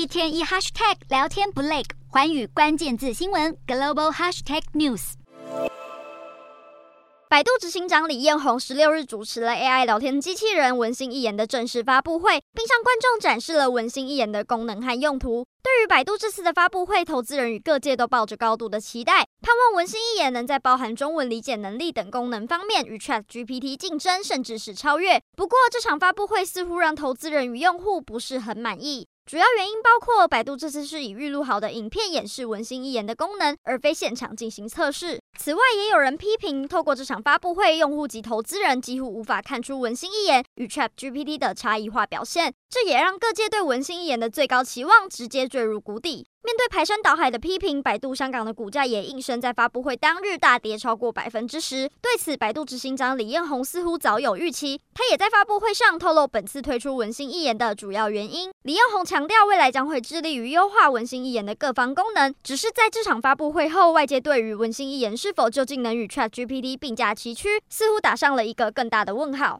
一天一 hashtag 聊天不累，环宇关键字新闻 global hashtag news。百度执行长李彦宏十六日主持了 AI 聊天机器人文心一言的正式发布会，并向观众展示了文心一言的功能和用途。对于百度这次的发布会，投资人与各界都抱着高度的期待，盼望文心一言能在包含中文理解能力等功能方面与 ChatGPT 竞争，甚至是超越。不过，这场发布会似乎让投资人与用户不是很满意。主要原因包括，百度这次是以预录好的影片演示文心一言的功能，而非现场进行测试。此外，也有人批评，透过这场发布会，用户及投资人几乎无法看出文心一言与 ChatGPT 的差异化表现，这也让各界对文心一言的最高期望直接坠入谷底。面对排山倒海的批评，百度香港的股价也应声在发布会当日大跌超过百分之十。对此，百度执行长李彦宏似乎早有预期，他也在发布会上透露本次推出文心一言的主要原因。李彦宏强强调，未来将会致力于优化文心一言的各方功能。只是在这场发布会后，外界对于文心一言是否究竟能与 ChatGPT 并驾齐驱，似乎打上了一个更大的问号。